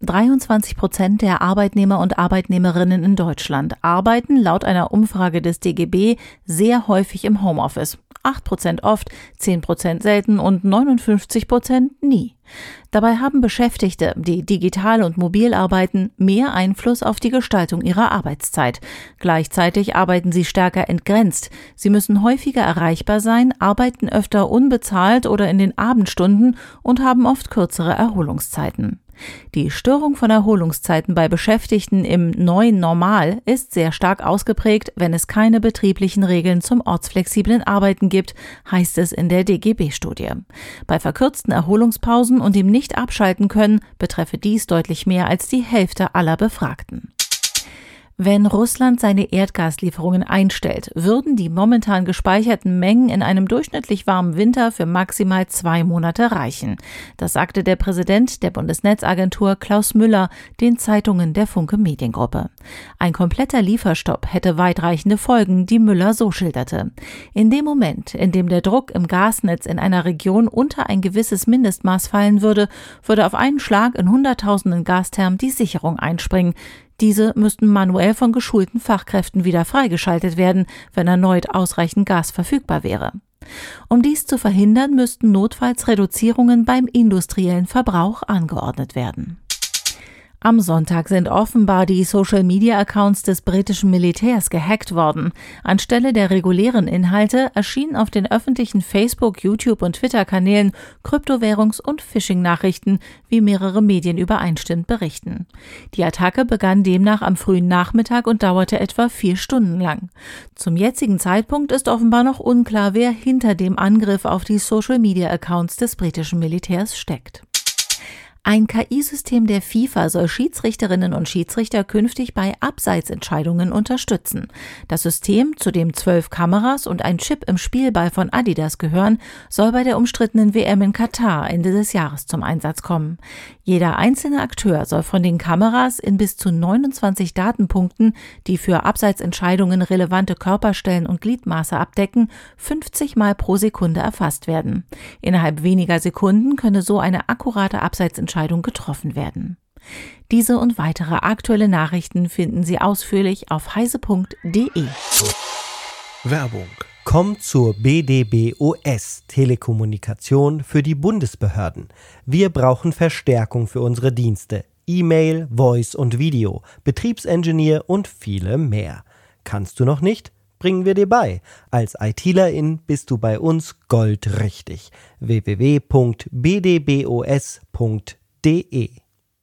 23 Prozent der Arbeitnehmer und Arbeitnehmerinnen in Deutschland arbeiten laut einer Umfrage des DGB sehr häufig im Homeoffice. 8 Prozent oft, 10 Prozent selten und 59 Prozent nie. Dabei haben Beschäftigte, die digital und mobil arbeiten, mehr Einfluss auf die Gestaltung ihrer Arbeitszeit. Gleichzeitig arbeiten sie stärker entgrenzt. Sie müssen häufiger erreichbar sein, arbeiten öfter unbezahlt oder in den Abendstunden und haben oft kürzere Erholungszeiten. Die Störung von Erholungszeiten bei Beschäftigten im neuen Normal ist sehr stark ausgeprägt, wenn es keine betrieblichen Regeln zum ortsflexiblen Arbeiten gibt, heißt es in der DGB-Studie. Bei verkürzten Erholungspausen und dem Nicht-Abschalten können betreffe dies deutlich mehr als die Hälfte aller Befragten. Wenn Russland seine Erdgaslieferungen einstellt, würden die momentan gespeicherten Mengen in einem durchschnittlich warmen Winter für maximal zwei Monate reichen. Das sagte der Präsident der Bundesnetzagentur Klaus Müller den Zeitungen der Funke Mediengruppe. Ein kompletter Lieferstopp hätte weitreichende Folgen, die Müller so schilderte. In dem Moment, in dem der Druck im Gasnetz in einer Region unter ein gewisses Mindestmaß fallen würde, würde auf einen Schlag in Hunderttausenden Gasthermen die Sicherung einspringen. Diese müssten manuell von geschulten Fachkräften wieder freigeschaltet werden, wenn erneut ausreichend Gas verfügbar wäre. Um dies zu verhindern, müssten notfalls Reduzierungen beim industriellen Verbrauch angeordnet werden. Am Sonntag sind offenbar die Social-Media-Accounts des britischen Militärs gehackt worden. Anstelle der regulären Inhalte erschienen auf den öffentlichen Facebook, YouTube und Twitter-Kanälen Kryptowährungs- und Phishing-Nachrichten, wie mehrere Medien übereinstimmend berichten. Die Attacke begann demnach am frühen Nachmittag und dauerte etwa vier Stunden lang. Zum jetzigen Zeitpunkt ist offenbar noch unklar, wer hinter dem Angriff auf die Social-Media-Accounts des britischen Militärs steckt. Ein KI-System der FIFA soll Schiedsrichterinnen und Schiedsrichter künftig bei Abseitsentscheidungen unterstützen. Das System, zu dem zwölf Kameras und ein Chip im Spielball von Adidas gehören, soll bei der umstrittenen WM in Katar Ende des Jahres zum Einsatz kommen. Jeder einzelne Akteur soll von den Kameras in bis zu 29 Datenpunkten, die für Abseitsentscheidungen relevante Körperstellen und Gliedmaße abdecken, 50 Mal pro Sekunde erfasst werden. Innerhalb weniger Sekunden könne so eine akkurate Abseitsentscheidung Entscheidung getroffen werden. Diese und weitere aktuelle Nachrichten finden Sie ausführlich auf heise.de. Werbung. Kommt zur BDBOS Telekommunikation für die Bundesbehörden. Wir brauchen Verstärkung für unsere Dienste. E-Mail, Voice und Video, Betriebsingenieur und viele mehr. Kannst du noch nicht? Bringen wir dir bei. Als ITlerin bist du bei uns goldrichtig. www.bdbos.de de